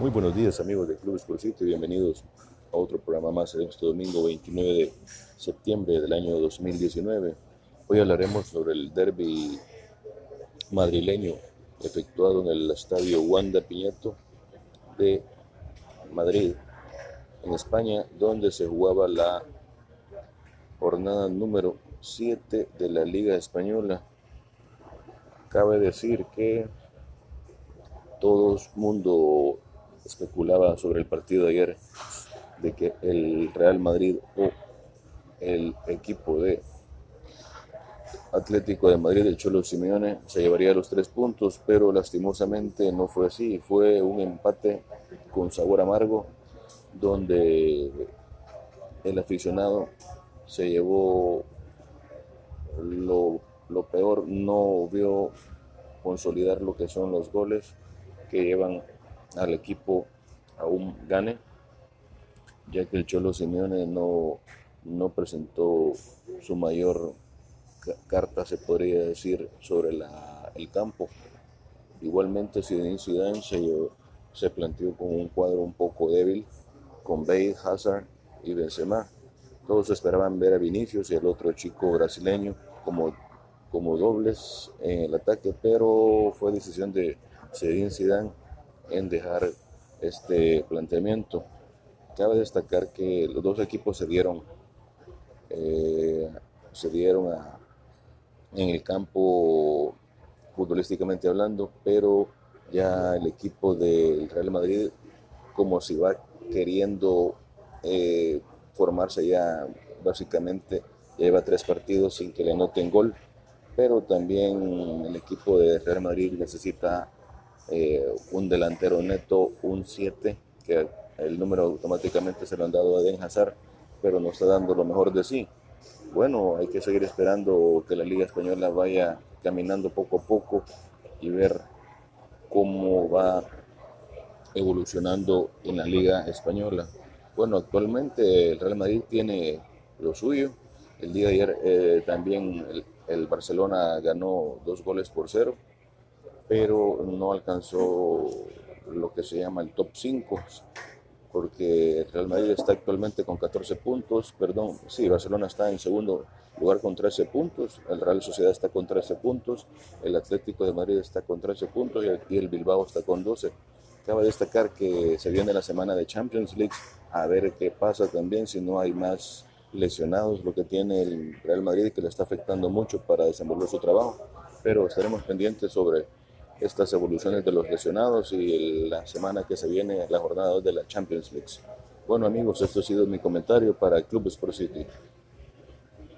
Muy buenos días amigos de Club Sport City, bienvenidos a otro programa más en este domingo 29 de septiembre del año 2019. Hoy hablaremos sobre el derby madrileño efectuado en el estadio Wanda Piñeto de Madrid, en España, donde se jugaba la jornada número 7 de la Liga Española. Cabe decir que todo mundo especulaba sobre el partido de ayer de que el Real Madrid o el equipo de Atlético de Madrid, el Cholo Simeone, se llevaría los tres puntos, pero lastimosamente no fue así. Fue un empate con sabor amargo, donde el aficionado se llevó lo, lo peor, no vio consolidar lo que son los goles que llevan al equipo a un gane, ya que el Cholo Simeone no, no presentó su mayor carta, se podría decir, sobre la, el campo. Igualmente, Zinedine Zidane se, se planteó con un cuadro un poco débil, con Bale, Hazard y Benzema. Todos esperaban ver a Vinicius y el otro chico brasileño como, como dobles en el ataque, pero fue decisión de Zinedine Zidane en dejar este planteamiento. Cabe destacar que los dos equipos se dieron, eh, se dieron en el campo futbolísticamente hablando, pero ya el equipo del Real Madrid, como si va queriendo eh, formarse ya básicamente, lleva tres partidos sin que le noten gol, pero también el equipo de Real Madrid necesita eh, un delantero neto, un 7, que el número automáticamente se lo han dado a Den Hazard, pero no está dando lo mejor de sí. Bueno, hay que seguir esperando que la Liga Española vaya caminando poco a poco y ver cómo va evolucionando en la Liga Española. Bueno, actualmente el Real Madrid tiene lo suyo. El día de ayer eh, también el Barcelona ganó dos goles por cero pero no alcanzó lo que se llama el top 5, porque el Real Madrid está actualmente con 14 puntos, perdón, sí, Barcelona está en segundo lugar con 13 puntos, el Real Sociedad está con 13 puntos, el Atlético de Madrid está con 13 puntos y el Bilbao está con 12. Cabe destacar que se viene la semana de Champions League, a ver qué pasa también si no hay más lesionados, lo que tiene el Real Madrid que le está afectando mucho para desenvolver su trabajo, pero estaremos pendientes sobre estas evoluciones de los lesionados y la semana que se viene la jornada de la Champions League. Bueno amigos, esto ha sido mi comentario para Club Sport City.